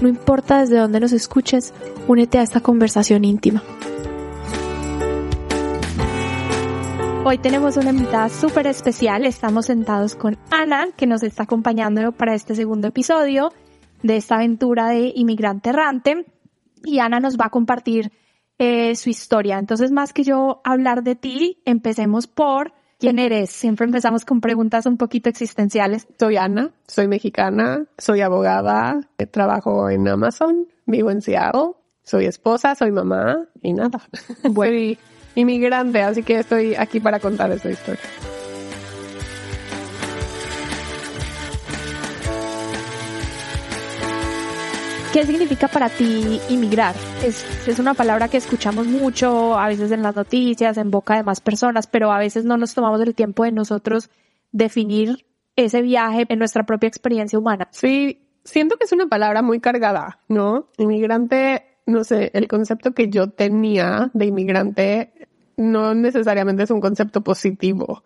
No importa desde dónde nos escuches, únete a esta conversación íntima. Hoy tenemos una invitada súper especial. Estamos sentados con Ana, que nos está acompañando para este segundo episodio de esta aventura de inmigrante errante. Y Ana nos va a compartir eh, su historia. Entonces, más que yo hablar de ti, empecemos por quién eres. Siempre empezamos con preguntas un poquito existenciales. Soy Ana, soy mexicana, soy abogada, trabajo en Amazon, vivo en Seattle, soy esposa, soy mamá y nada. Soy inmigrante, así que estoy aquí para contar esta historia. ¿Qué significa para ti inmigrar? Es, una palabra que escuchamos mucho, a veces en las noticias, en boca de más personas, pero a veces no nos tomamos el tiempo de nosotros definir ese viaje en nuestra propia experiencia humana. Sí, siento que es una palabra muy cargada, ¿no? Inmigrante, no sé, el concepto que yo tenía de inmigrante no necesariamente es un concepto positivo.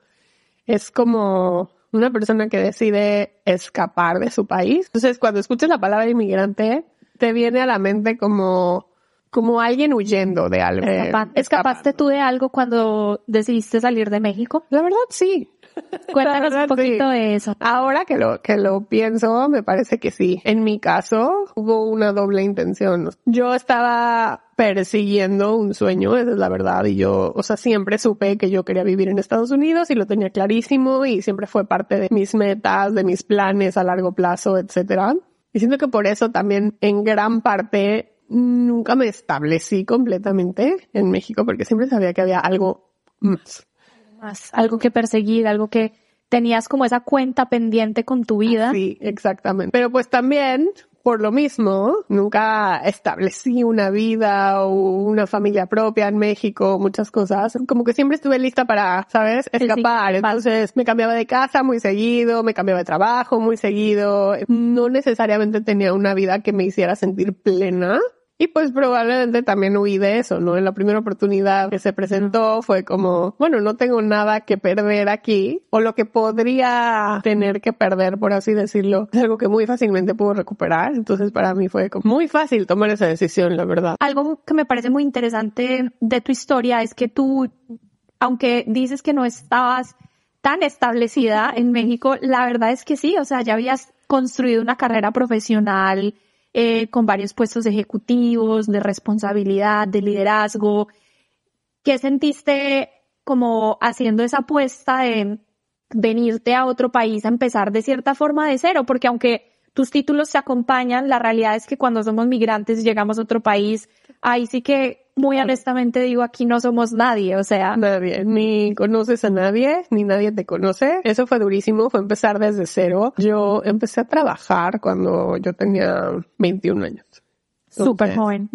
Es como una persona que decide escapar de su país. Entonces, cuando escuchas la palabra inmigrante, te viene a la mente como, como alguien huyendo de algo. ¿Escapaste tú de algo cuando decidiste salir de México? La verdad, sí. Cuéntanos un poquito de eso. Ahora que lo, que lo pienso, me parece que sí. En mi caso, hubo una doble intención. Yo estaba persiguiendo un sueño, esa es la verdad, y yo, o sea, siempre supe que yo quería vivir en Estados Unidos y lo tenía clarísimo y siempre fue parte de mis metas, de mis planes a largo plazo, etcétera. Y siento que por eso también en gran parte nunca me establecí completamente en México porque siempre sabía que había algo más. Más, algo que perseguir, algo que tenías como esa cuenta pendiente con tu vida. Sí, exactamente. Pero pues también por lo mismo, nunca establecí una vida o una familia propia en México, muchas cosas. Como que siempre estuve lista para, ¿sabes? Escapar. Entonces me cambiaba de casa muy seguido, me cambiaba de trabajo muy seguido. No necesariamente tenía una vida que me hiciera sentir plena. Y pues probablemente también huí de eso, ¿no? En la primera oportunidad que se presentó fue como, bueno, no tengo nada que perder aquí, o lo que podría tener que perder, por así decirlo, es algo que muy fácilmente puedo recuperar. Entonces para mí fue como muy fácil tomar esa decisión, la verdad. Algo que me parece muy interesante de tu historia es que tú, aunque dices que no estabas tan establecida en México, la verdad es que sí, o sea, ya habías construido una carrera profesional, eh, con varios puestos ejecutivos, de responsabilidad, de liderazgo. ¿Qué sentiste como haciendo esa apuesta de venirte a otro país a empezar de cierta forma de cero? Porque aunque tus títulos se acompañan, la realidad es que cuando somos migrantes y llegamos a otro país, ahí sí que muy honestamente digo, aquí no somos nadie, o sea. Nadie, ni conoces a nadie, ni nadie te conoce. Eso fue durísimo, fue empezar desde cero. Yo empecé a trabajar cuando yo tenía 21 años. Súper joven.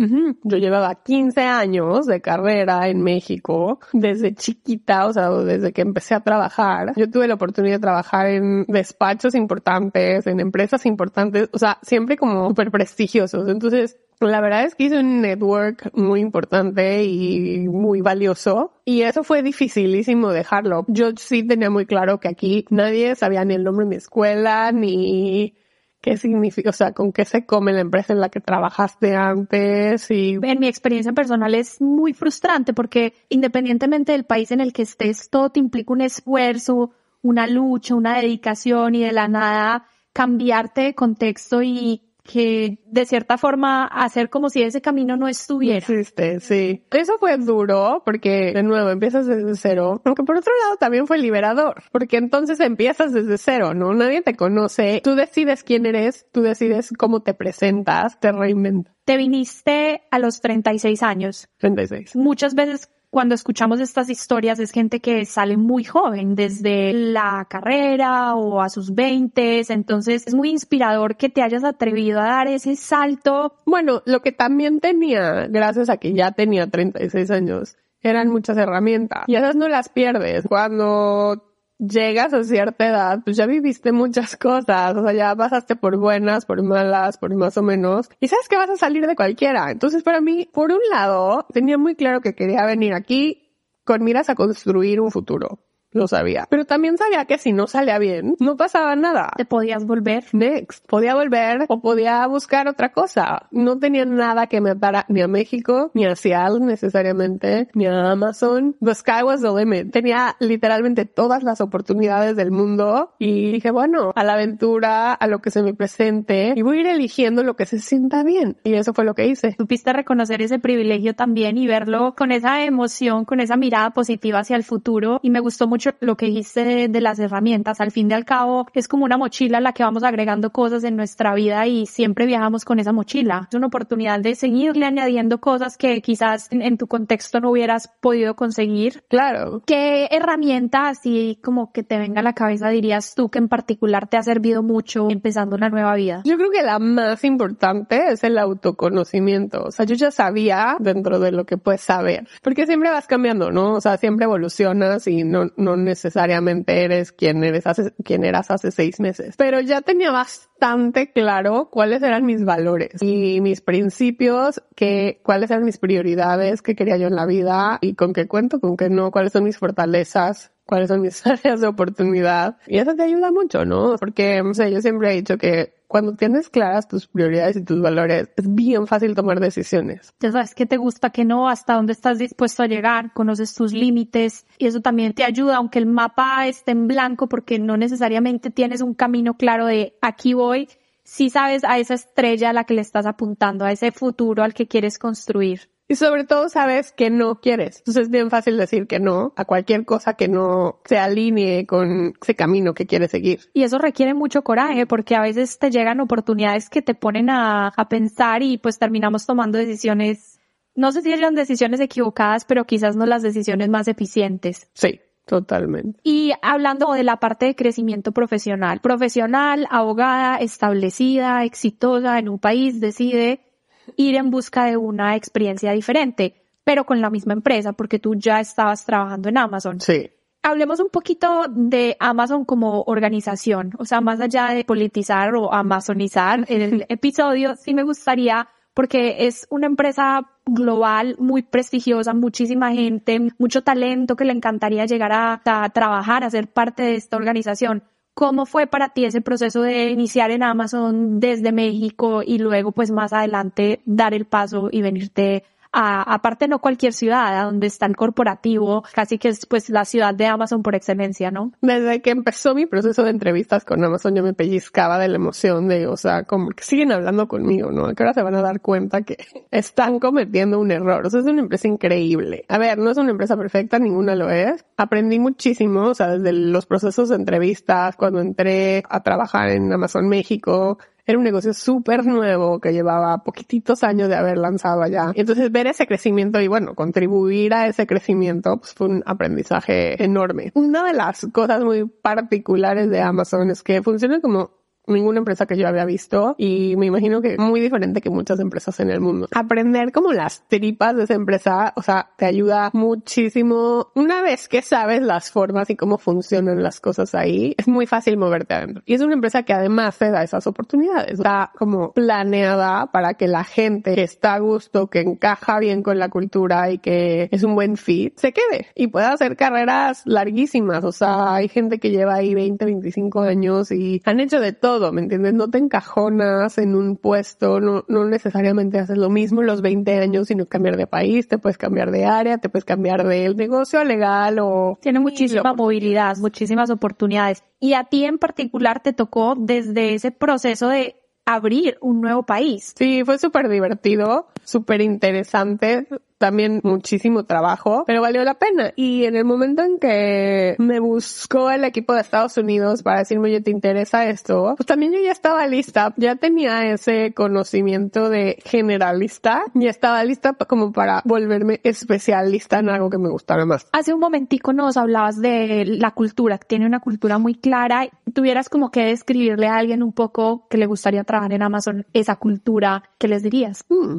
Yo llevaba 15 años de carrera en México, desde chiquita, o sea, desde que empecé a trabajar. Yo tuve la oportunidad de trabajar en despachos importantes, en empresas importantes, o sea, siempre como súper prestigiosos. Entonces, la verdad es que hice un network muy importante y muy valioso y eso fue dificilísimo dejarlo. Yo sí tenía muy claro que aquí nadie sabía ni el nombre de mi escuela ni qué significa, o sea, con qué se come la empresa en la que trabajaste antes y... En mi experiencia personal es muy frustrante porque independientemente del país en el que estés, todo te implica un esfuerzo, una lucha, una dedicación y de la nada cambiarte de contexto y que de cierta forma hacer como si ese camino no estuviera. Existe, sí. Eso fue duro porque de nuevo empiezas desde cero, aunque por otro lado también fue liberador, porque entonces empiezas desde cero, ¿no? Nadie te conoce, tú decides quién eres, tú decides cómo te presentas, te reinventas. Te viniste a los 36 años. 36. Muchas veces cuando escuchamos estas historias es gente que sale muy joven, desde la carrera o a sus veintes, entonces es muy inspirador que te hayas atrevido a dar ese salto. Bueno, lo que también tenía, gracias a que ya tenía 36 años, eran muchas herramientas y esas no las pierdes. Cuando llegas a cierta edad, pues ya viviste muchas cosas, o sea, ya pasaste por buenas, por malas, por más o menos, y sabes que vas a salir de cualquiera. Entonces, para mí, por un lado, tenía muy claro que quería venir aquí con miras a construir un futuro lo sabía. Pero también sabía que si no salía bien, no pasaba nada. Te podías volver. Next. Podía volver o podía buscar otra cosa. No tenía nada que me atara ni a México, ni a Seattle necesariamente, ni a Amazon. The sky was the limit. Tenía literalmente todas las oportunidades del mundo y dije, bueno, a la aventura, a lo que se me presente y voy a ir eligiendo lo que se sienta bien. Y eso fue lo que hice. Supiste reconocer ese privilegio también y verlo con esa emoción, con esa mirada positiva hacia el futuro y me gustó mucho lo que dijiste de, las herramientas. Al fin y al cabo, es como una mochila a la que vamos agregando cosas en nuestra vida y siempre viajamos con esa mochila. Es una oportunidad de seguirle añadiendo cosas que quizás en, tu contexto no hubieras podido conseguir. Claro. ¿Qué herramienta así como que te venga a la cabeza dirías tú que en particular te ha servido mucho empezando una nueva vida? Yo creo que la más importante es el autoconocimiento. O sea, yo ya sabía dentro de lo que puedes saber, porque siempre vas cambiando, ¿no? O sea, siempre evolucionas y no, no necesariamente eres quien eres hace, quien eras hace seis meses. Pero ya tenía bastante claro cuáles eran mis valores y mis principios, que, cuáles eran mis prioridades, qué quería yo en la vida y con qué cuento, con qué no, cuáles son mis fortalezas, cuáles son mis áreas de oportunidad. Y eso te ayuda mucho, ¿no? Porque, no sé, yo siempre he dicho que cuando tienes claras tus prioridades y tus valores, es bien fácil tomar decisiones. Ya sabes qué te gusta, qué no, hasta dónde estás dispuesto a llegar, conoces tus límites y eso también te ayuda, aunque el mapa esté en blanco porque no necesariamente tienes un camino claro de aquí voy, si sabes a esa estrella a la que le estás apuntando, a ese futuro al que quieres construir. Y sobre todo sabes que no quieres. Entonces es bien fácil decir que no a cualquier cosa que no se alinee con ese camino que quieres seguir. Y eso requiere mucho coraje porque a veces te llegan oportunidades que te ponen a, a pensar y pues terminamos tomando decisiones, no sé si eran decisiones equivocadas, pero quizás no las decisiones más eficientes. Sí. Totalmente. Y hablando de la parte de crecimiento profesional, profesional, abogada, establecida, exitosa en un país, decide ir en busca de una experiencia diferente, pero con la misma empresa, porque tú ya estabas trabajando en Amazon. Sí. Hablemos un poquito de Amazon como organización, o sea, más allá de politizar o amazonizar el episodio, sí me gustaría porque es una empresa global muy prestigiosa, muchísima gente, mucho talento que le encantaría llegar a, a, trabajar, a ser parte de esta organización. ¿Cómo fue para ti ese proceso de iniciar en Amazon desde México y luego pues más adelante dar el paso y venirte aparte no cualquier ciudad, a donde está el corporativo, casi que es pues la ciudad de Amazon por excelencia, ¿no? Desde que empezó mi proceso de entrevistas con Amazon, yo me pellizcaba de la emoción de, o sea, como que siguen hablando conmigo, ¿no? ¿A qué hora se van a dar cuenta que están cometiendo un error? O sea, es una empresa increíble. A ver, no es una empresa perfecta, ninguna lo es. Aprendí muchísimo, o sea, desde los procesos de entrevistas, cuando entré a trabajar en Amazon México, era un negocio súper nuevo que llevaba poquititos años de haber lanzado allá. Y entonces ver ese crecimiento y bueno, contribuir a ese crecimiento pues fue un aprendizaje enorme. Una de las cosas muy particulares de Amazon es que funciona como ninguna empresa que yo había visto y me imagino que muy diferente que muchas empresas en el mundo. Aprender como las tripas de esa empresa, o sea, te ayuda muchísimo. Una vez que sabes las formas y cómo funcionan las cosas ahí, es muy fácil moverte adentro. Y es una empresa que además te da esas oportunidades. Está como planeada para que la gente que está a gusto, que encaja bien con la cultura y que es un buen fit, se quede y pueda hacer carreras larguísimas. O sea, hay gente que lleva ahí 20, 25 años y han hecho de todo ¿me entiendes? No te encajonas en un puesto, no, no necesariamente haces lo mismo los 20 años, sino cambiar de país, te puedes cambiar de área, te puedes cambiar del negocio legal o... Tiene muchísima movilidad, muchísimas oportunidades. Y a ti en particular te tocó desde ese proceso de abrir un nuevo país. Sí, fue súper divertido, súper interesante también muchísimo trabajo, pero valió la pena. Y en el momento en que me buscó el equipo de Estados Unidos para decirme, oye, ¿te interesa esto? Pues también yo ya estaba lista, ya tenía ese conocimiento de generalista y estaba lista como para volverme especialista en algo que me gustara más. Hace un momentico nos hablabas de la cultura, que tiene una cultura muy clara. Tuvieras como que describirle a alguien un poco que le gustaría trabajar en Amazon esa cultura, ¿qué les dirías? Hmm.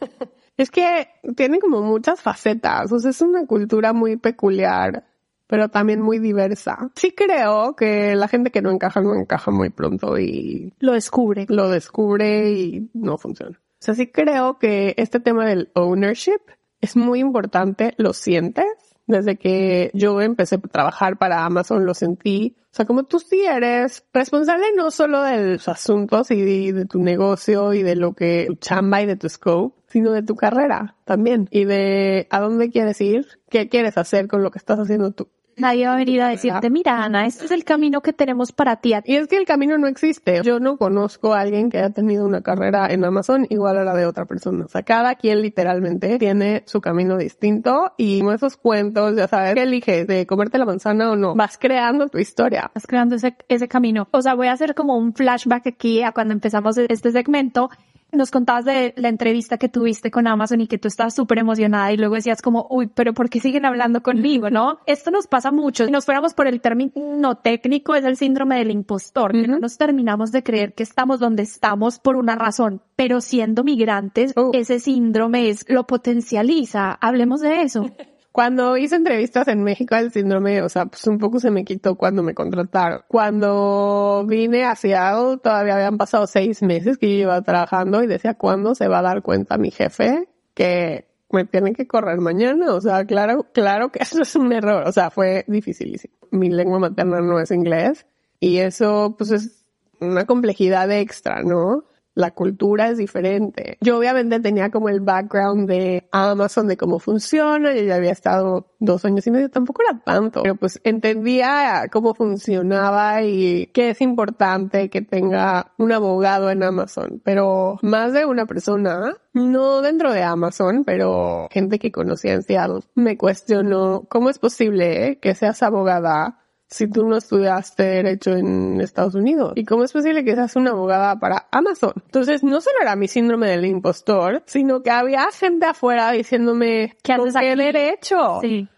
Es que tiene como muchas facetas, o sea, es una cultura muy peculiar, pero también muy diversa. Sí creo que la gente que no encaja no encaja muy pronto y Lo descubre. lo descubre y no funciona. O sea, sí creo que este tema del ownership es muy importante, lo sientes. Desde que yo empecé a trabajar para Amazon lo sentí. O sea, como tú sí eres responsable no solo de los asuntos y de, tu negocio y de lo que tu chamba y de tu scope, sino de tu carrera también y de a dónde quieres ir, qué quieres hacer con lo que estás haciendo tú. Nadie va a venir a decirte, mira Ana, este es el camino que tenemos para ti. Y es que el camino no existe. Yo no conozco a alguien que haya tenido una carrera en Amazon igual a la de otra persona. O sea, cada quien literalmente tiene su camino distinto y como esos cuentos, ya sabes, ¿qué eliges? ¿De comerte la manzana o no? Vas creando tu historia. Vas creando ese, ese camino. O sea, voy a hacer como un flashback aquí a cuando empezamos este segmento nos contabas de la entrevista que tuviste con Amazon y que tú estabas súper emocionada y luego decías como, uy, pero ¿por qué siguen hablando conmigo, no? Esto nos pasa mucho. Si nos fuéramos por el término técnico, es el síndrome del impostor, que no nos terminamos de creer que estamos donde estamos por una razón, pero siendo migrantes, Oh. ese síndrome es, lo potencializa. Hablemos de eso. Cuando hice entrevistas en México, el síndrome, o sea, pues un poco se me quitó cuando me contrataron. Cuando vine a Seattle, todavía habían pasado seis meses que yo iba trabajando y decía, ¿cuándo se va a dar cuenta mi jefe que me tienen que correr mañana? O sea, claro, claro que eso es un error. O sea, fue dificilísimo. Mi lengua materna no es inglés y eso, pues es una complejidad extra, ¿no? La cultura es diferente. Yo obviamente tenía como el background de Amazon, de cómo funciona. Yo ya había estado dos años y medio, tampoco era tanto, pero pues entendía cómo funcionaba y que es importante que tenga un abogado en Amazon. Pero más de una persona, no dentro de Amazon, pero gente que conocía en Seattle, me cuestionó cómo es posible que seas abogada si tú no estudiaste derecho en Estados Unidos? ¿Y cómo es posible que seas una abogada para Amazon? Entonces, no solo era mi síndrome del impostor, sino que había gente afuera diciéndome, ¿Qué ¿con haces qué aquí? derecho? Sí.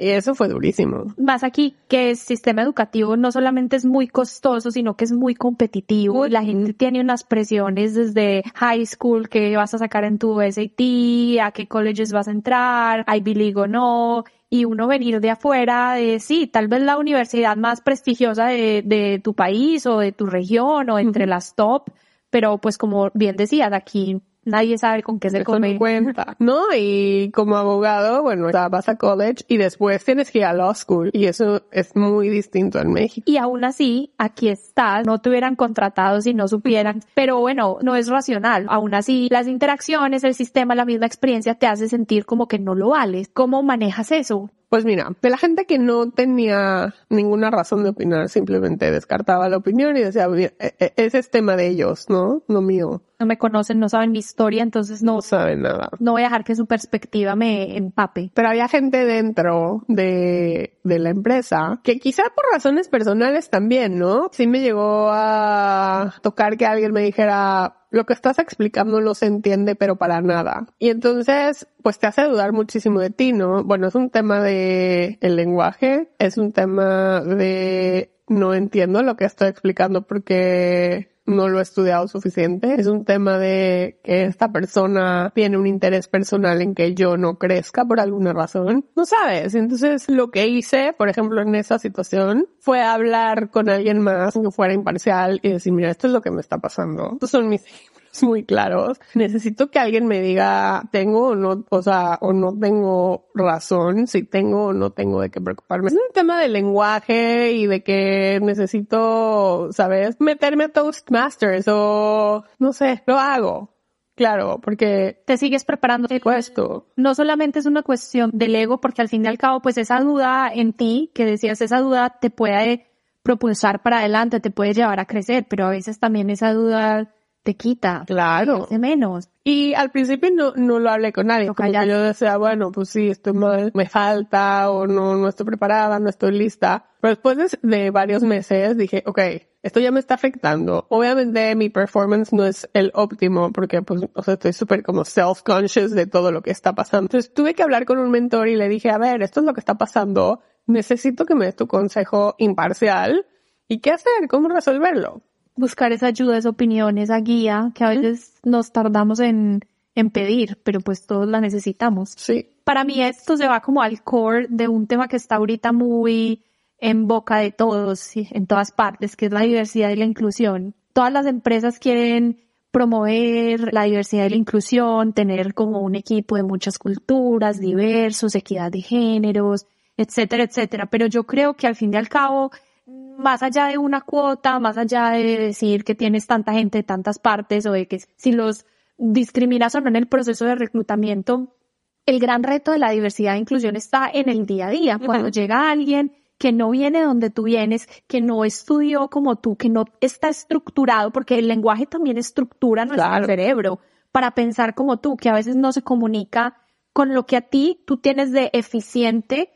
Y eso fue durísimo. Más aquí, que el sistema educativo no solamente es muy costoso, sino que es muy competitivo. La gente tiene unas presiones desde high school que vas a sacar en tu SAT, a qué colleges vas a entrar, Ivy League o no. Y uno venir de afuera de, sí, tal vez la universidad más prestigiosa de, de tu país o de tu región o entre las top, pero pues como bien decías, aquí nadie sabe con qué se come. no cuenta, ¿no? Y como abogado, bueno, vas a college y después tienes que ir a law school y eso es muy distinto en México. Y aún así, aquí estás, no te hubieran contratado si no supieran, pero bueno, no es racional. Aún así, las interacciones, el sistema, la misma experiencia te hace sentir como que no lo vales. ¿Cómo manejas eso? Pues mira, de la gente que no tenía ninguna razón de opinar, simplemente descartaba la opinión y decía, "Mira, e- e- ese es tema de ellos, ¿no? No mío. No me conocen, no saben mi historia, entonces no, No saben nada. no voy a dejar que su perspectiva me empape. Pero había gente dentro de, de la empresa que quizá por razones personales también, ¿no? Sí me llegó a tocar que alguien me dijera, lo que estás explicando no se entiende, pero para nada. Y entonces, pues te hace dudar muchísimo de ti, ¿no? Bueno, es un tema de el lenguaje, es un tema de no entiendo lo que estoy explicando porque no lo he estudiado suficiente. Es un tema de que esta persona tiene un interés personal en que yo no crezca por alguna razón. No sabes. Entonces lo que hice, por ejemplo, en esa situación fue hablar con alguien más que fuera imparcial y decir, mira, esto es lo que me está pasando. Estos son mis muy claros. Necesito que alguien me diga, tengo o no, o sea, o no tengo razón, si tengo o no tengo de qué preocuparme. Es un tema de lenguaje y de que necesito, ¿sabes? Meterme a Toastmasters o, no sé, lo hago. Claro, porque Te sigues preparando. puesto. no solamente es una cuestión del ego, porque al fin y al cabo, pues esa duda en ti, que decías, esa duda te puede propulsar para adelante, te puede llevar a crecer, pero a veces también esa duda te quita. Claro. De menos. Y al principio no, no lo hablé con nadie. Como callar. que yo decía, bueno, pues sí, estoy mal, me falta o no, no estoy preparada, no estoy lista. Pero después de, de varios meses dije, ok, esto ya me está afectando. Obviamente mi performance no es el óptimo porque pues, o sea, estoy súper como self-conscious de todo lo que está pasando. Entonces tuve que hablar con un mentor y le dije, a ver, esto es lo que está pasando. Necesito que me des tu consejo imparcial. ¿Y qué hacer? ¿Cómo resolverlo? Buscar esa ayuda, esa opinión, esa guía que a veces nos tardamos en, en pedir, pero pues todos la necesitamos. Sí. Para mí esto se va como al core de un tema que está ahorita muy en boca de todos, sí, en todas partes, que es la diversidad y la inclusión. Todas las empresas quieren promover la diversidad y la inclusión, tener como un equipo de muchas culturas, diversos, equidad de géneros, etcétera, etcétera. Pero yo creo que al fin y al cabo, más allá de una cuota, más allá de decir que tienes tanta gente de tantas partes o de que si los discriminas o no en el proceso de reclutamiento, el gran reto de la diversidad e inclusión está en el día a día. Cuando llega alguien que no viene donde tú vienes, que no estudió como tú, que no está estructurado, porque el lenguaje también estructura nuestro Claro. cerebro para pensar como tú, que a veces no se comunica con lo que a ti tú tienes de eficiente.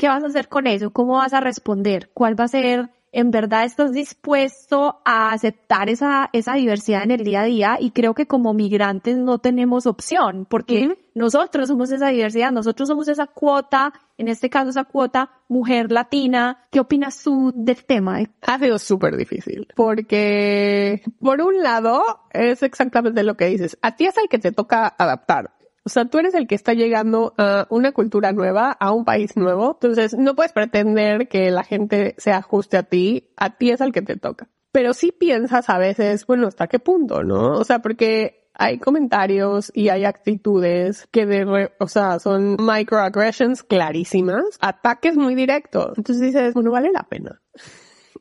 ¿Qué vas a hacer con eso? ¿Cómo vas a responder? ¿Cuál va a ser? ¿En verdad estás dispuesto a aceptar esa, esa diversidad en el día a día? Y creo que como migrantes no tenemos opción, porque Ujú. nosotros somos esa diversidad, nosotros somos esa cuota, en este caso esa cuota mujer latina. ¿Qué opinas tú del tema? Ha sido súper difícil porque, por un lado, es exactamente lo que dices. A ti es el que te toca adaptar. O sea, tú eres el que está llegando a una cultura nueva, a un país nuevo. Entonces, no puedes pretender que la gente se ajuste a ti. A ti es el que te toca. Pero sí piensas a veces, bueno, ¿hasta qué punto, no? O sea, porque hay comentarios y hay actitudes que de, re- o sea, son microaggressions clarísimas, ataques muy directos. Entonces dices, bueno, vale la pena.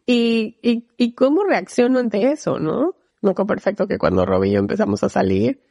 Y, y, y cómo reacciono ante eso, ¿no? Me acuerdo perfecto que cuando Robbie y yo empezamos a salir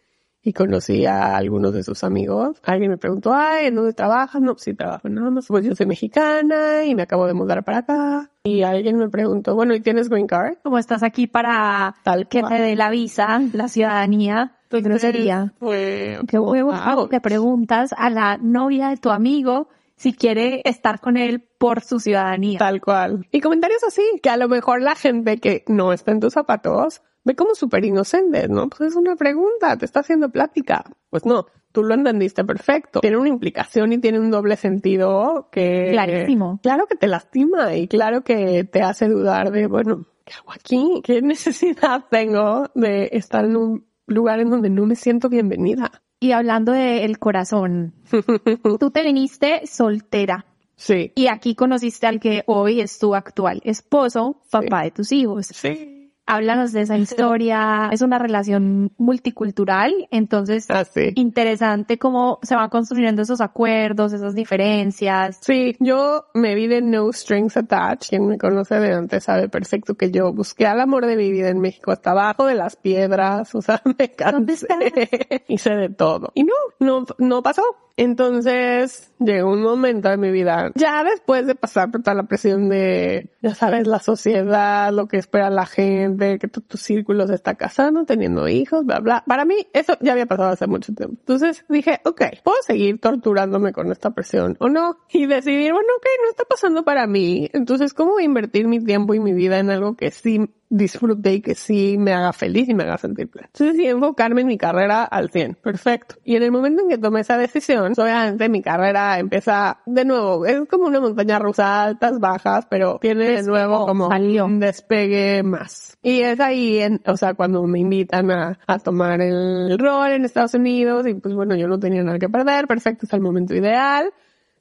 y conocí a algunos de sus amigos, alguien me preguntó, ay, ¿en dónde trabajas? No, pues sí trabajo nada más. Pues yo soy mexicana y me acabo de mudar para acá. Y alguien me preguntó, bueno, ¿y tienes green card? Como estás aquí para Tal que cual. te dé la visa, la ciudadanía, qué grosería. Fue, Qué huevo Wow. le preguntas a la novia de tu amigo si quiere estar con él por su ciudadanía. Tal cual. Y comentarios así, que a lo mejor la gente que no está en tus zapatos ve como súper inocentes, ¿no? Pues es una pregunta, te está haciendo plática. Pues no, tú lo entendiste perfecto. Tiene una implicación y tiene un doble sentido que... Clarísimo. Claro que te lastima y claro que te hace dudar de, bueno, ¿qué hago aquí? ¿Qué necesidad tengo de estar en un lugar en donde no me siento bienvenida? Y hablando del corazón, tú te viniste soltera Sí. y aquí conociste al que hoy es tu actual esposo, papá de tus hijos. Sí. Háblanos de esa historia. Es una relación multicultural, entonces Así. interesante cómo se van construyendo esos acuerdos, esas diferencias. Sí, yo me vi de No Strings Attached. Quien me conoce de antes sabe perfecto que yo busqué al amor de mi vida en México hasta abajo de las piedras. O sea, me ¿Dónde cansé. Hice de todo. Y no, no, no pasó. Entonces llegó un momento en mi vida, ya después de pasar toda la presión de, ya sabes, la sociedad, lo que espera la gente, que tu, tu círculo se está casando, teniendo hijos, bla, bla. Para mí eso ya había pasado hace mucho tiempo. Entonces dije, ok, ¿puedo seguir torturándome con esta presión o no? Y decidir, bueno, ok, no está pasando para mí. Entonces, ¿cómo invertir mi tiempo y mi vida en algo que sí disfrute y que sí me haga feliz y me haga sentir pleno? Entonces, sí, enfocarme en mi carrera al 100. Perfecto. Y en el momento en que tomé esa decisión, obviamente mi carrera empieza de nuevo. Es como una montaña rusa, altas, bajas, pero tiene de nuevo como salió. un despegue más. Y es ahí, en, o sea, cuando me invitan a, a tomar el rol en Estados Unidos y pues bueno, yo no tenía nada que perder, perfecto, es el momento ideal.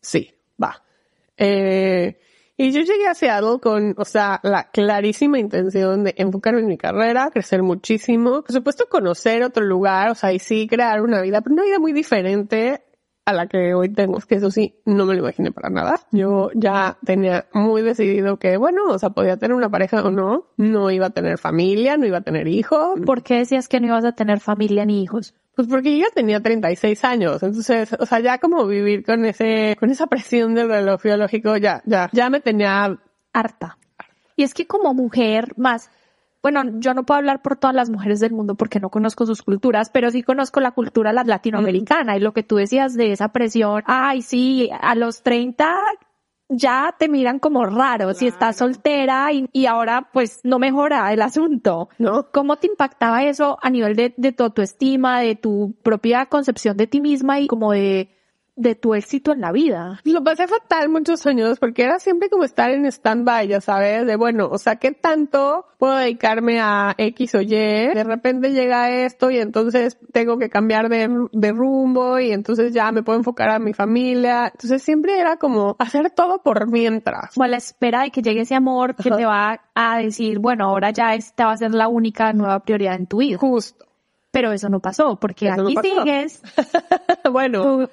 Sí, va. Eh, y yo llegué a Seattle con, o sea, la clarísima intención de enfocarme en mi carrera, crecer muchísimo, por supuesto conocer otro lugar, o sea, y sí crear una vida, pero una vida muy diferente a la que hoy tengo, que eso sí, no me lo imaginé para nada. Yo ya tenía muy decidido que, bueno, o sea, podía tener una pareja o no, no iba a tener familia, no iba a tener hijos, ¿Por qué decías que no ibas a tener familia ni hijos? Pues porque yo ya tenía 36 años, entonces, o sea, ya como vivir con ese, con esa presión del reloj biológico, ya, ya, ya me tenía, Harta. Y es que como mujer más, bueno, yo no puedo hablar por todas las mujeres del mundo porque no conozco sus culturas, pero sí conozco la cultura latinoamericana y lo que tú decías de esa presión, ay, sí, a los 30 ya te miran como raro si estás soltera y, ahora pues no mejora el asunto. ¿No? ¿Cómo te impactaba eso a nivel de, de tu autoestima, de tu propia concepción de ti misma y como de de tu éxito en la vida. Lo pasé fatal muchos años porque era siempre como estar en stand-by, ya sabes, de bueno, o sea, ¿qué tanto puedo dedicarme a X o Y? De repente llega esto y entonces tengo que cambiar de, de rumbo y entonces ya me puedo enfocar a mi familia. Entonces siempre era como hacer todo por mientras. O a la espera de que llegue ese amor que te va a decir, bueno, ahora ya esta va a ser la única nueva prioridad en tu vida. Justo. Pero eso no pasó porque aquí sigues. bueno.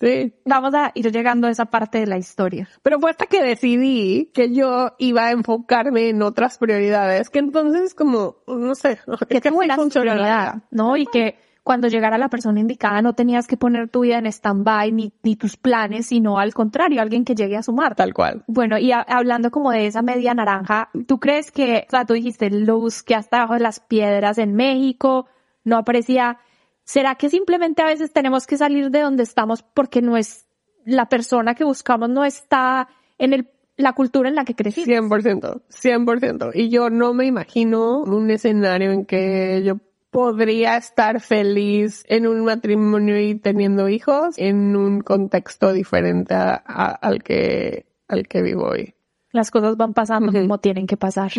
Sí. Vamos a ir llegando a esa parte de la historia. Pero fue hasta que decidí que yo iba a enfocarme en otras prioridades, que entonces como, no sé, que te buena prioridad, ¿no? Y que cuando llegara la persona indicada no tenías que poner tu vida en stand-by ni, ni, tus planes, sino al contrario, alguien que llegue a sumar. Tal cual. Bueno, y hablando como de esa media naranja, ¿tú crees que, o sea, tú dijiste luz que hasta abajo de las piedras en México no aparecía ¿Será que simplemente a veces tenemos que salir de donde estamos porque no es la persona que buscamos no está en el, la cultura en la que crecimos? 100%, 100%. Y yo no me imagino un escenario en que yo podría estar feliz en un matrimonio y teniendo hijos en un contexto diferente al que al que vivo hoy. Las cosas van pasando como tienen que pasar.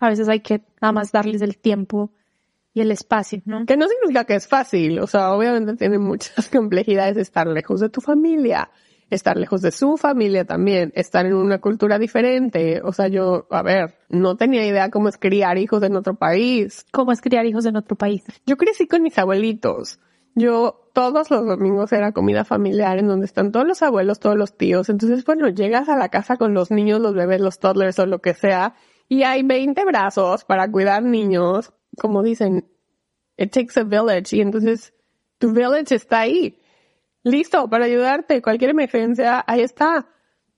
A veces hay que nada más darles el tiempo y el espacio, ¿no? Que no significa que es fácil, o sea, obviamente tiene muchas complejidades estar lejos de tu familia, estar lejos de su familia también, estar en una cultura diferente, o sea, yo, a ver, no tenía idea cómo es criar hijos en otro país. ¿Cómo es criar hijos en otro país? Yo crecí con mis abuelitos. Yo todos los domingos era comida familiar en donde están todos los abuelos, todos los tíos. Entonces, bueno, llegas a la casa con los niños, los bebés, los toddlers o lo que sea, y hay 20 brazos para cuidar niños, como dicen, it takes a village y entonces tu village está ahí, listo para ayudarte, cualquier emergencia, ahí está.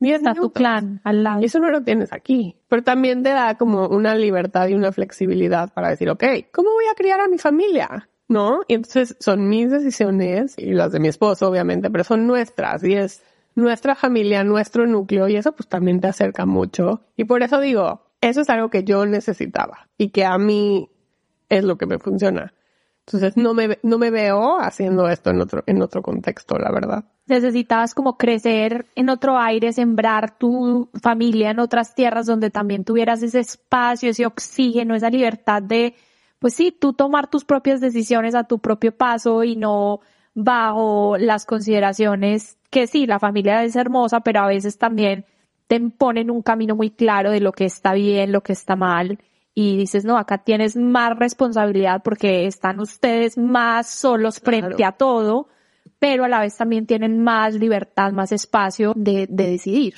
Está tu clan al lado. Y eso no lo tienes aquí. Pero también te da como una libertad y una flexibilidad para decir, ok, ¿cómo voy a criar a mi familia? ¿No? Y entonces son mis decisiones y las de mi esposo, obviamente, pero son nuestras y es nuestra familia, nuestro núcleo y eso pues también te acerca mucho. Y por eso digo, eso es algo que yo necesitaba y que a mí es lo que me funciona. Entonces no me, no me veo haciendo esto en otro, en otro contexto, la verdad. Necesitabas como crecer en otro aire, sembrar tu familia en otras tierras donde también tuvieras ese espacio, ese oxígeno, esa libertad de, pues sí, tú tomar tus propias decisiones a tu propio paso y no bajo las consideraciones que sí, la familia es hermosa, pero a veces también te ponen un camino muy claro de lo que está bien, lo que está mal y dices, no, acá tienes más responsabilidad porque están ustedes más solos frente a todo, pero a la vez también tienen más libertad, más espacio de, de decidir.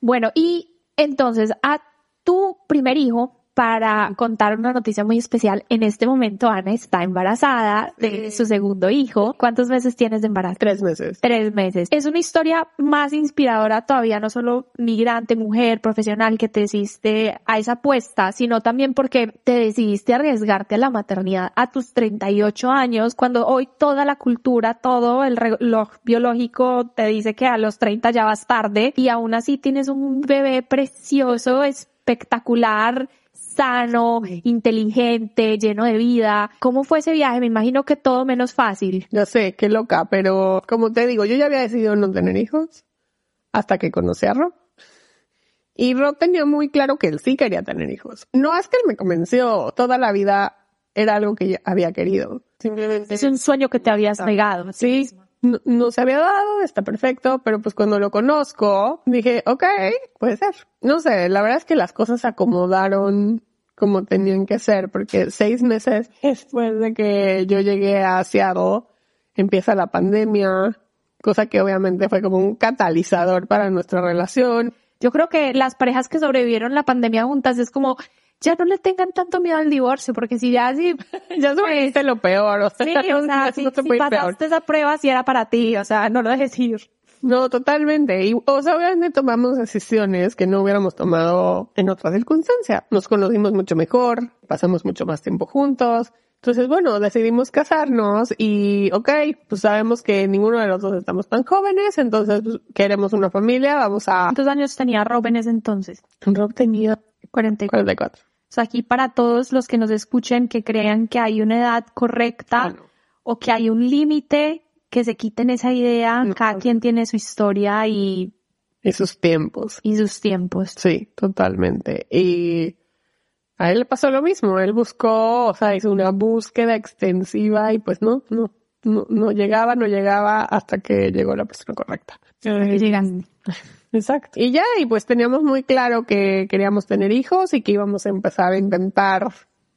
Bueno, y entonces a tu primer hijo, para contar una noticia muy especial. En este momento Ana está embarazada de su segundo hijo. ¿Cuántos meses tienes de embarazo? Tres meses. Tres meses. Es una historia más inspiradora todavía, no solo migrante, mujer, profesional que te decidiste a esa apuesta, sino también porque te decidiste arriesgarte a la maternidad a tus 38 años, cuando hoy toda la cultura, todo el reloj biológico te dice que a los 30 ya vas tarde y aún así tienes un bebé precioso, espectacular, sano, inteligente, lleno de vida. ¿Cómo fue ese viaje? Me imagino que todo menos fácil. Ya sé, qué loca, pero como te digo, yo ya había decidido no tener hijos hasta que conocí a Rob. Y Rob tenía muy claro que él sí quería tener hijos. No es que él me convenció, toda la vida era algo que había querido. Simplemente. Es un sueño que te habías negado. Sí, no, se había dado, está perfecto, pero pues cuando lo conozco, dije, ok, puede ser. No sé, la verdad es que las cosas se acomodaron como tenían que ser, porque seis meses después de que yo llegué a Seattle, empieza la pandemia, cosa que obviamente fue como un catalizador para nuestra relación. Yo creo que las parejas que sobrevivieron la pandemia juntas es como, ya no le tengan tanto miedo al divorcio, porque si ya sí, ya sobreviviste lo peor, o sea, sí, o sea, si, pasaste esa prueba, si era para ti, o sea, no lo dejes ir. No, totalmente. Y, o sea, obviamente tomamos decisiones que no hubiéramos tomado en otra circunstancia. Nos conocimos mucho mejor, pasamos mucho más tiempo juntos. Entonces, bueno, decidimos casarnos y, ok, pues sabemos que ninguno de los dos estamos tan jóvenes, entonces pues, queremos una familia, vamos a... ¿Cuántos años tenía Rob en ese entonces? Rob tenía 44. 44. Sea, aquí para todos los que nos escuchen que crean que hay una edad correcta Bueno. o que hay un límite, que se quiten esa idea. No. Cada quien tiene su historia y, Y sus tiempos. y sus tiempos. Sí, totalmente. Y a él le pasó lo mismo. Él buscó, o sea, hizo una búsqueda extensiva y pues no, no, no, no llegaba, no llegaba hasta que llegó la persona correcta. Llegaste. Exacto. Y ya, y pues teníamos muy claro que queríamos tener hijos y que íbamos a empezar a intentar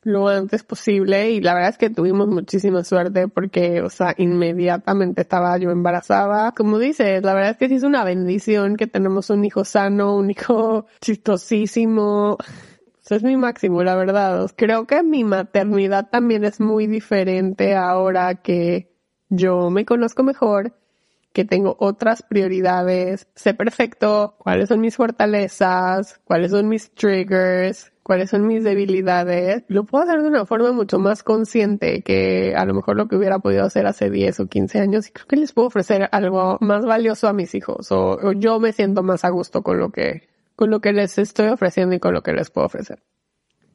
lo antes posible y la verdad es que tuvimos muchísima suerte porque, o sea, inmediatamente estaba yo embarazada. Como dices, la verdad es que sí es una bendición que tenemos un hijo sano, un hijo chistosísimo. Eso es mi máximo, la verdad. Creo que mi maternidad también es muy diferente ahora que yo me conozco mejor que tengo otras prioridades, sé perfecto cuáles son mis fortalezas, cuáles son mis triggers, cuáles son mis debilidades. Lo puedo hacer de una forma mucho más consciente que a lo mejor lo que hubiera podido hacer hace 10 o 15 años y creo que les puedo ofrecer algo más valioso a mis hijos o, o yo me siento más a gusto con lo que con lo que les estoy ofreciendo y con lo que les puedo ofrecer.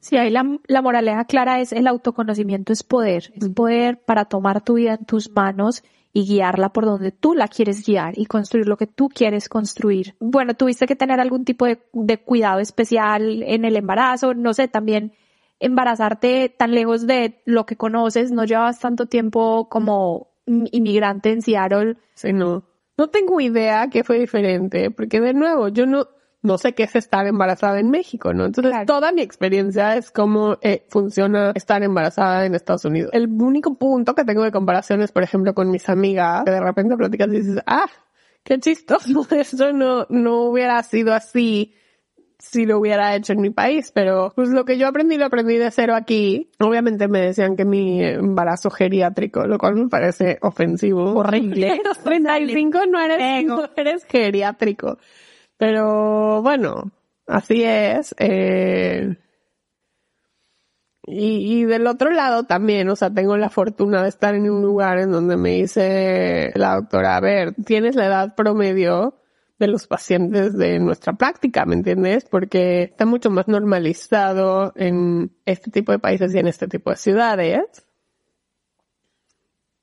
Sí, ahí la, la moraleja clara es el autoconocimiento es poder, es poder para tomar tu vida en tus manos y guiarla por donde tú la quieres guiar y construir lo que tú quieres construir. Bueno, tuviste que tener algún tipo de, de cuidado especial en el embarazo, no sé, también embarazarte tan lejos de lo que conoces, no llevas tanto tiempo como inmigrante en Seattle. Sí, no. No tengo idea qué fue diferente, porque de nuevo, yo no, no sé qué es estar embarazada en México, ¿no? Entonces, Claro. toda mi experiencia es cómo eh, funciona estar embarazada en Estados Unidos. El único punto que tengo de comparación es, por ejemplo, con mis amigas, que de repente platicas y dices, ah, qué chistoso, esto no, no hubiera sido así si lo hubiera hecho en mi país, pero pues lo que yo aprendí lo aprendí de cero aquí. Obviamente me decían que mi embarazo geriátrico, lo cual me parece ofensivo. Horrible. Los 35 no eres, no eres geriátrico. Pero bueno, así es. Eh, y, y del otro lado también, o sea, tengo la fortuna de estar en un lugar en donde me dice la doctora, a ver, tienes la edad promedio de los pacientes de nuestra práctica, ¿me entiendes? Porque está mucho más normalizado en este tipo de países y en este tipo de ciudades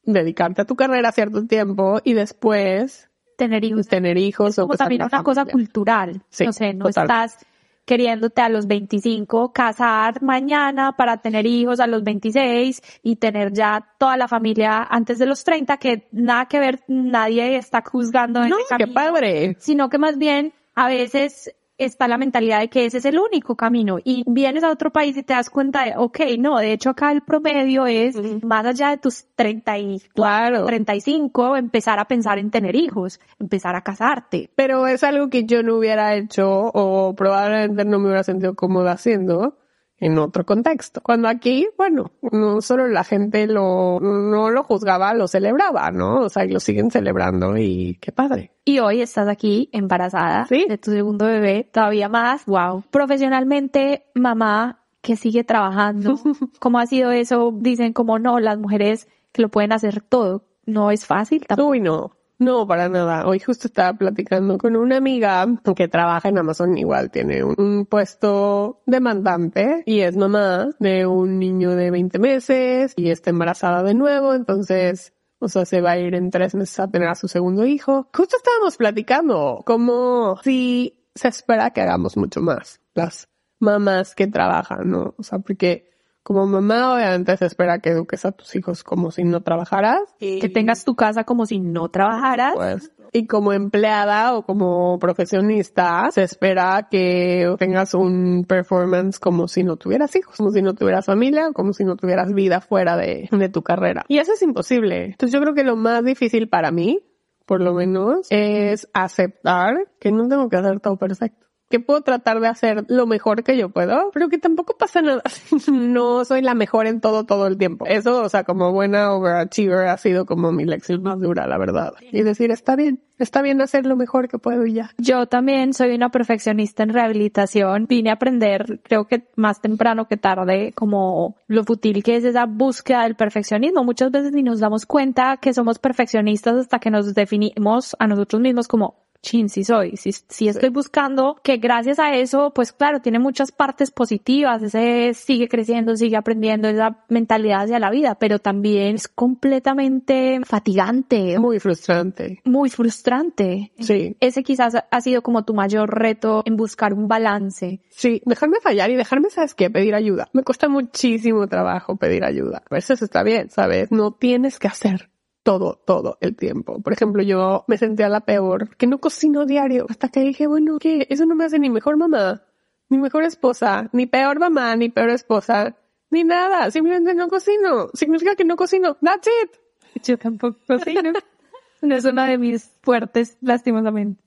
dedicarte a tu carrera cierto tiempo y después Tener hijos. tener hijos o como empezar también una cosa cultural. Sí, no sé, no total. estás queriéndote a los 25 casar mañana para tener hijos a los 26 y tener ya toda la familia antes de los 30, que nada que ver, nadie está juzgando en No, ese qué padre. sino que más bien a veces está la mentalidad de que ese es el único camino y vienes a otro país y te das cuenta de, ok, no, de hecho acá el promedio es más allá de tus 34, Claro. 35, empezar a pensar en tener hijos, empezar a casarte. Pero es algo que yo no hubiera hecho o probablemente no me hubiera sentido cómoda haciendo en otro contexto. Cuando aquí, bueno, no solo la gente lo, no lo juzgaba, lo celebraba, ¿no? O sea, y lo siguen celebrando y qué padre. Y hoy estás aquí embarazada Sí. de tu segundo bebé, todavía más, wow. Profesionalmente, mamá que sigue trabajando, ¿cómo ha sido eso? Dicen como no, las mujeres que lo pueden hacer todo, no es fácil tampoco. Uy, no. No, para nada. Hoy justo estaba platicando con una amiga que trabaja en Amazon, igual tiene un, puesto demandante y es mamá de un niño de 20 meses y está embarazada de nuevo, entonces, o sea, se va a ir en tres meses a tener a su segundo hijo. Justo estábamos platicando como si se espera que hagamos mucho más las mamás que trabajan, ¿no? O sea, porque como mamá obviamente se espera que eduques a tus hijos como si no trabajaras. Que tengas tu casa como si no trabajaras. Pues, y como empleada o como profesionista, se espera que tengas un performance como si no tuvieras hijos, como si no tuvieras familia, como si no tuvieras vida fuera de, de tu carrera. Y eso es imposible. Entonces yo creo que lo más difícil para mí, por lo menos, es aceptar que no tengo que hacer todo perfecto. Que puedo tratar de hacer lo mejor que yo puedo, pero que tampoco pasa nada. no soy la mejor en todo todo el tiempo. Eso, o sea, como buena overachiever ha sido como mi lección más dura, la verdad. Y decir, está bien, está bien hacer lo mejor que puedo y ya. Yo también soy una perfeccionista en rehabilitación. Vine a aprender, creo que más temprano que tarde, como lo fútil que es esa búsqueda del perfeccionismo. Muchas veces ni nos damos cuenta que somos perfeccionistas hasta que nos definimos a nosotros mismos como chin, sí soy, sí, sí estoy buscando que gracias a eso, pues claro, tiene muchas partes positivas, ese sigue creciendo, sigue aprendiendo esa mentalidad hacia la vida, pero también es completamente fatigante. Muy frustrante. Muy frustrante. Sí. Ese quizás ha sido como tu mayor reto en buscar un balance. Sí, dejarme fallar y dejarme, ¿sabes qué? Pedir ayuda. Me cuesta muchísimo trabajo pedir ayuda. A veces está bien, ¿sabes? No tienes que hacer todo, todo el tiempo. Por ejemplo, yo me senté a la peor, que no cocino diario, hasta que dije, bueno, ¿qué? Eso no me hace ni mejor mamá, ni mejor esposa, ni peor mamá, ni peor esposa, ni nada. Simplemente no cocino. Significa que no cocino. That's it. Yo tampoco cocino. no es una de mis fuertes, lastimosamente.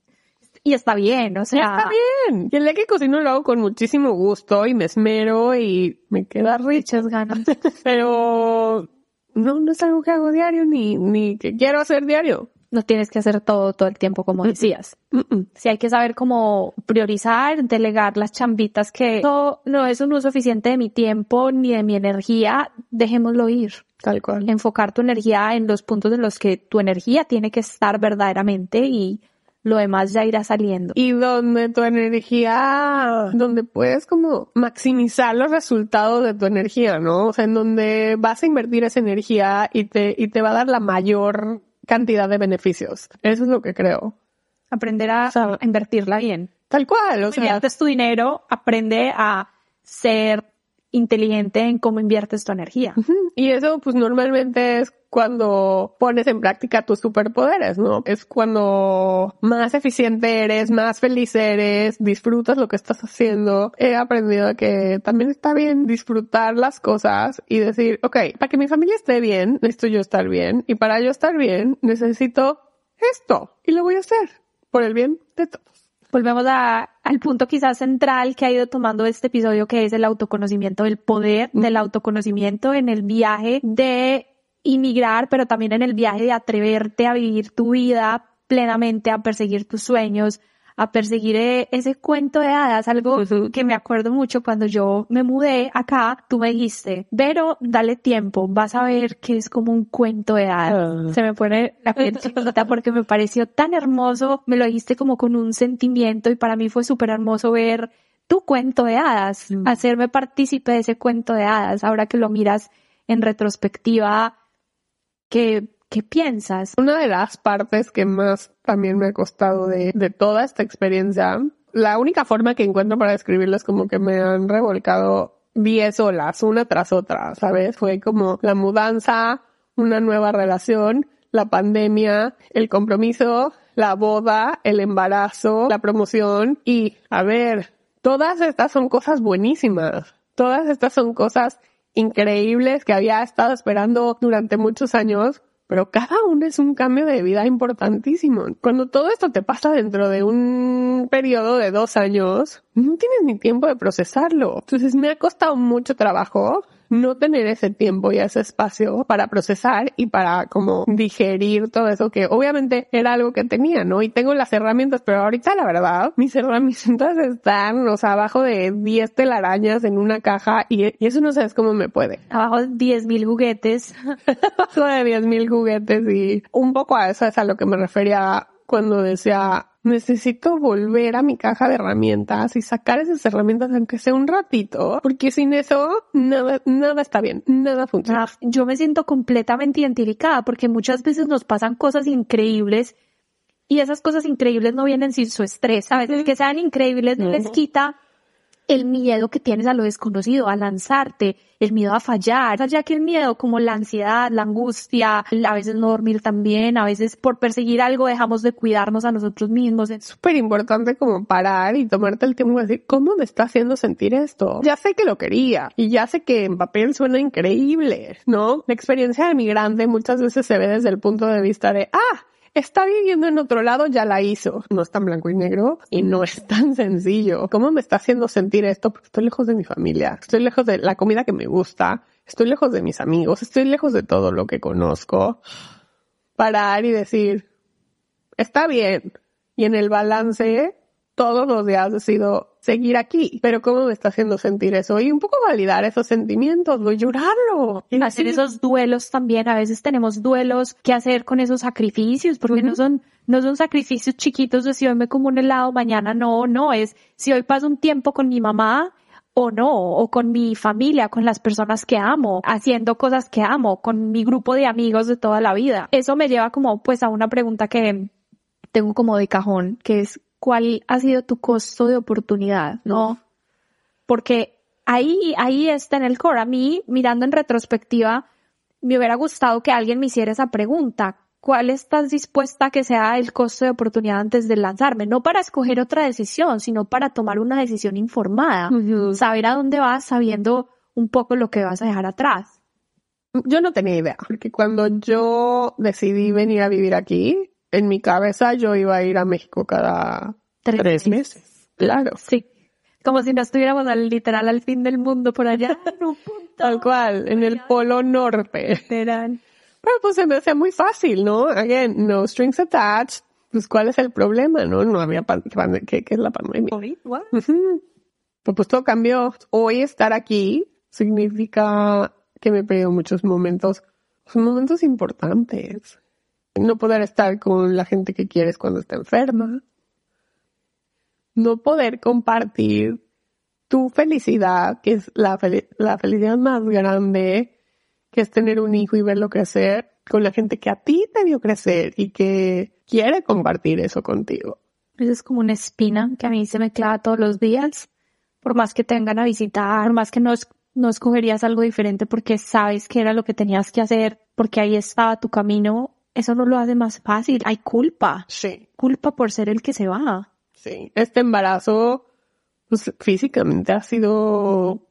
Y está bien, o sea. Está bien. Y el día que cocino lo hago con muchísimo gusto y me esmero y me queda richas ganas. Pero no, no es algo que hago diario ni, ni que quiero hacer diario. No tienes que hacer todo todo el tiempo como decías. Si hay que saber cómo priorizar, delegar las chambitas que no, no es un uso eficiente de mi tiempo ni de mi energía, dejémoslo ir. Tal cual. Enfocar tu energía en los puntos en los que tu energía tiene que estar verdaderamente y lo demás ya irá saliendo. Y donde tu energía, donde puedes como maximizar los resultados de tu energía, ¿no? O sea, en donde vas a invertir esa energía y te, y te va a dar la mayor cantidad de beneficios. Eso es lo que creo. Aprender a, invertirla bien. Tal cual, o sea. Inviertes tu dinero, aprende a ser inteligente en cómo inviertes tu energía. Y eso pues normalmente es cuando pones en práctica tus superpoderes, ¿no? Es cuando más eficiente eres, más feliz eres, disfrutas lo que estás haciendo. He aprendido que también está bien disfrutar las cosas y decir, ok, para que mi familia esté bien, necesito yo estar bien y para yo estar bien necesito esto y lo voy a hacer por el bien de todos volvemos a, al punto quizás central que ha ido tomando este episodio, que es el autoconocimiento, el poder del autoconocimiento en el viaje de inmigrar, pero también en el viaje de atreverte a vivir tu vida plenamente, a perseguir tus sueños, a perseguir eh, ese cuento de hadas, algo que me acuerdo mucho cuando yo me mudé acá, tú me dijiste, pero dale tiempo, vas a ver que es como un cuento de hadas. Ah. Se me pone la piel porque me pareció tan hermoso, me lo dijiste como con un sentimiento y para mí fue súper hermoso ver tu cuento de hadas, mm. hacerme partícipe de ese cuento de hadas, ahora que lo miras en retrospectiva, que ¿Qué piensas? Una de las partes que más también me ha costado de, toda esta experiencia, la única forma que encuentro para describirlo es como que me han revolcado diez olas, una tras otra, ¿sabes? Fue como la mudanza, una nueva relación, la pandemia, el compromiso, la boda, el embarazo, la promoción y, a ver, todas estas son cosas buenísimas. Todas estas son cosas increíbles que había estado esperando durante muchos años pero cada uno es un cambio de vida importantísimo. Cuando todo esto te pasa dentro de un periodo de dos años, no tienes ni tiempo de procesarlo. Entonces me ha costado mucho trabajo no tener ese tiempo y ese espacio para procesar y para como digerir todo eso que obviamente era algo que tenía, ¿no? Y tengo las herramientas, pero ahorita la verdad, mis herramientas están, o sea, abajo de 10 telarañas en una caja y, eso no sabes cómo me puede. Abajo de 10 mil juguetes. abajo de 10 mil juguetes y un poco a eso es a lo que me refería cuando decía necesito volver a mi caja de herramientas y sacar esas herramientas aunque sea un ratito, porque sin eso nada, nada está bien, nada funciona. Ah, yo me siento completamente identificada porque muchas veces nos pasan cosas increíbles y esas cosas increíbles no vienen sin su estrés. A veces que sean increíbles no les quita el miedo que tienes a lo desconocido, a lanzarte, el miedo a fallar, ya que el miedo como la ansiedad, la angustia, a veces no dormir también, a veces por perseguir algo dejamos de cuidarnos a nosotros mismos. Es súper importante como parar y tomarte el tiempo de decir, ¿cómo me está haciendo sentir esto? Ya sé que lo quería y ya sé que en papel suena increíble, ¿no? La experiencia de migrante muchas veces se ve desde el punto de vista de, ah, está viviendo en otro lado, ya la hizo. No es tan blanco y negro y no es tan sencillo. ¿Cómo me está haciendo sentir esto? Porque estoy lejos de mi familia, estoy lejos de la comida que me gusta, estoy lejos de mis amigos, estoy lejos de todo lo que conozco. Parar y decir, está bien. Y en el balance, todos los días decido seguir aquí. Pero ¿cómo me está haciendo sentir eso? Y un poco validar esos sentimientos, voy a llorarlo. Hacer esos duelos también. A veces tenemos duelos que hacer con esos sacrificios, porque no son, no son sacrificios chiquitos de si hoy me como un helado, mañana no, no, es si hoy paso un tiempo con mi mamá, o no, o con mi familia, con las personas que amo, haciendo cosas que amo, con mi grupo de amigos de toda la vida. Eso me lleva como pues a una pregunta que tengo como de cajón, que es ¿cuál ha sido tu costo de oportunidad? ¿No? Porque ahí, ahí está en el core. A mí, mirando en retrospectiva, me hubiera gustado que alguien me hiciera esa pregunta. ¿Cuál estás dispuesta a que sea el costo de oportunidad antes de lanzarme? No para escoger otra decisión, sino para tomar una decisión informada. Saber a dónde vas sabiendo un poco lo que vas a dejar atrás. Yo no tenía idea, porque cuando yo decidí venir a vivir aquí, en mi cabeza yo iba a ir a México cada tres, meses. Claro. Sí. Como si no estuviéramos al, literal al fin del mundo por allá. Tal cual, en el polo norte. Literal. Pero pues se me hacía muy fácil, ¿no? Again, no strings attached. Pues cuál es el problema, ¿no? No había pandemia. ¿Qué, es la pandemia? Pues, pues todo cambió. Hoy estar aquí significa que me he perdido muchos momentos, son momentos importantes. No poder estar con la gente que quieres cuando está enferma. No poder compartir tu felicidad, que es la, felicidad más grande que es tener un hijo y verlo crecer con la gente que a ti te vio crecer y que quiere compartir eso contigo. Eso es como una espina que a mí se me clava todos los días, por más que te vengan a visitar, más que no, no escogerías algo diferente porque sabes que era lo que tenías que hacer, porque ahí estaba tu camino, eso no lo hace más fácil. Hay culpa. Sí. Culpa por ser el que se va. Sí. Este embarazo, pues, físicamente ha sido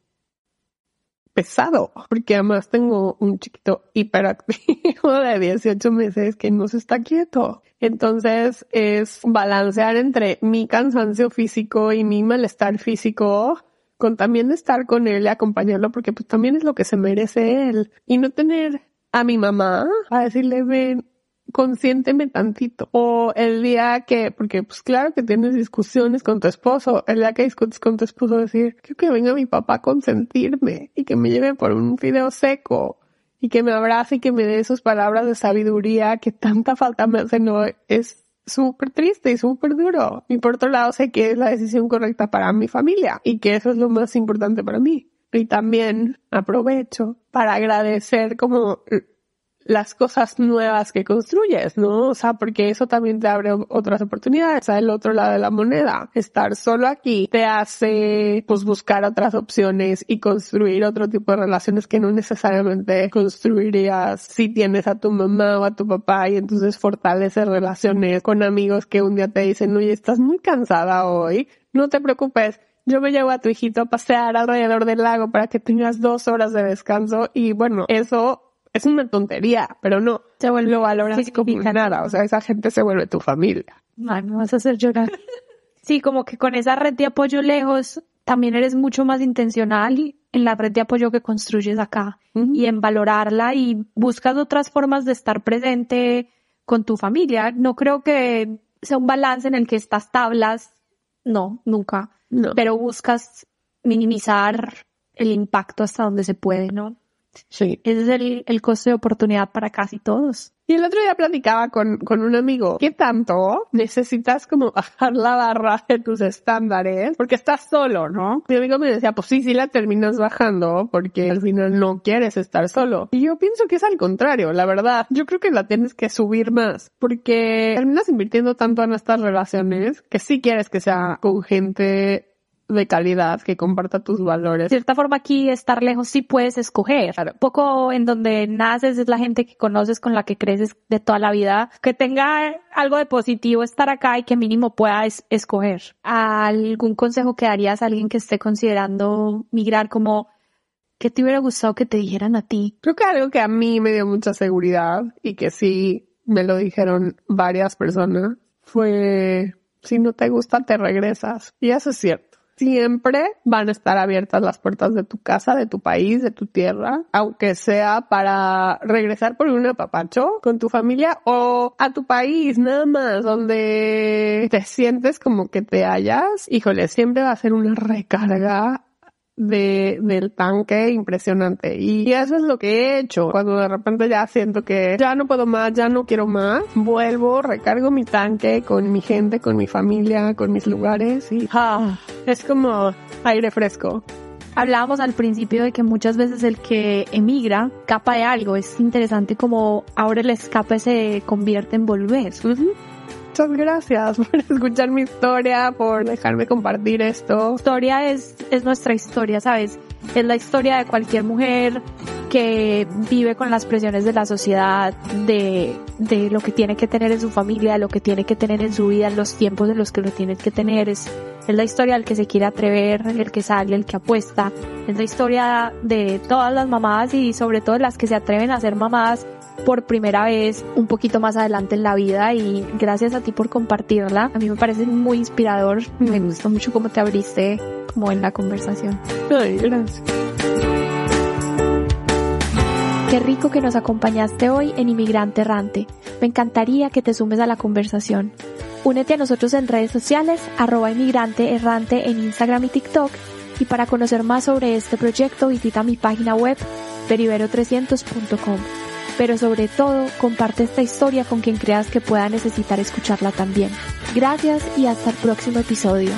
pesado, porque además tengo un chiquito hiperactivo de 18 meses que no se está quieto. Entonces es balancear entre mi cansancio físico y mi malestar físico con también estar con él y acompañarlo porque pues también es lo que se merece él y no tener a mi mamá a decirle ven consiénteme tantito. O el día que, porque pues claro que tienes discusiones con tu esposo, el día que discutes con tu esposo decir, quiero que venga mi papá a consentirme y que me lleve por un fideo seco y que me abrace y que me dé sus palabras de sabiduría que tanta falta me hacen hoy. Es súper triste y súper duro. Y por otro lado sé que es la decisión correcta para mi familia y que eso es lo más importante para mí. Y también aprovecho para agradecer como las cosas nuevas que construyes, ¿no? O sea, porque eso también te abre otras oportunidades. El otro lado de la moneda. Estar solo aquí te hace, pues, buscar otras opciones y construir otro tipo de relaciones que no necesariamente construirías si tienes a tu mamá o a tu papá y entonces fortaleces relaciones con amigos que un día te dicen, oye, estás muy cansada hoy. No te preocupes. Yo me llevo a tu hijito a pasear alrededor del lago para que tengas dos horas de descanso y bueno, eso es una tontería, pero no. Se vuelve lo valoras como nada. O sea, esa gente se vuelve tu familia. Ay, me vas a hacer llorar. sí, como que con esa red de apoyo lejos, también eres mucho más intencional en la red de apoyo que construyes acá y en valorarla y buscas otras formas de estar presente con tu familia. No creo que sea un balance en el que estas tablas, no, nunca. No. Pero buscas minimizar el impacto hasta donde se puede, ¿no? Sí. Ese es el, el costo de oportunidad para casi todos. Y el otro día platicaba con, con un amigo, ¿qué tanto necesitas como bajar la barra de tus estándares? Porque estás solo, ¿no? Mi amigo me decía, pues sí, sí la terminas bajando porque al final no quieres estar solo. Y yo pienso que es al contrario, la verdad. Yo creo que la tienes que subir más porque terminas invirtiendo tanto en estas relaciones que sí quieres que sea con gente de calidad que comparta tus valores. De cierta forma aquí estar lejos sí puedes escoger. Un poco en donde naces es la gente que conoces con la que creces de toda la vida. Que tenga algo de positivo estar acá y que mínimo puedas escoger. ¿Algún consejo que darías a alguien que esté considerando migrar como ¿Qué te hubiera gustado que te dijeran a ti? Creo que algo que a mí me dio mucha seguridad y que sí me lo dijeron varias personas, fue, si no te gusta, te regresas. Y eso es cierto. Siempre van a estar abiertas las puertas de tu casa, de tu país, de tu tierra, aunque sea para regresar por un apapacho con tu familia o a tu país, nada más, donde te sientes como que te hallas. Híjole, siempre va a ser una recarga de, del tanque impresionante. Y eso es lo que he hecho. Cuando de repente ya siento que ya no puedo más, ya no quiero más, vuelvo, recargo mi tanque con mi gente, con mi familia, con mis lugares y ah, es como aire fresco. Hablábamos al principio de que muchas veces el que emigra capa de algo. Es interesante como ahora el escape se convierte en volver. Muchas gracias por escuchar mi historia, por dejarme compartir esto. Historia es, es nuestra historia, ¿sabes? Es la historia de cualquier mujer que vive con las presiones de la sociedad, de, de lo que tiene que tener en su familia, lo que tiene que tener en su vida, los tiempos en los que lo tiene que tener. Es, es la historia del que se quiere atrever, el que sale, el que apuesta. Es la historia de todas las mamás y sobre todo las que se atreven a ser mamás por primera vez un poquito más adelante en la vida y gracias a ti por compartirla. A mí me parece muy inspirador. Me gusta mucho cómo te abriste como en la conversación. Ay, gracias. Qué rico que nos acompañaste hoy en Inmigrante Errante. Me encantaría que te sumes a la conversación. Únete a nosotros en redes sociales, arroba inmigrante errante en Instagram y TikTok. Y para conocer más sobre este proyecto visita mi página web peribero300.com pero sobre todo comparte esta historia con quien creas que pueda necesitar escucharla también. Gracias y hasta el próximo episodio.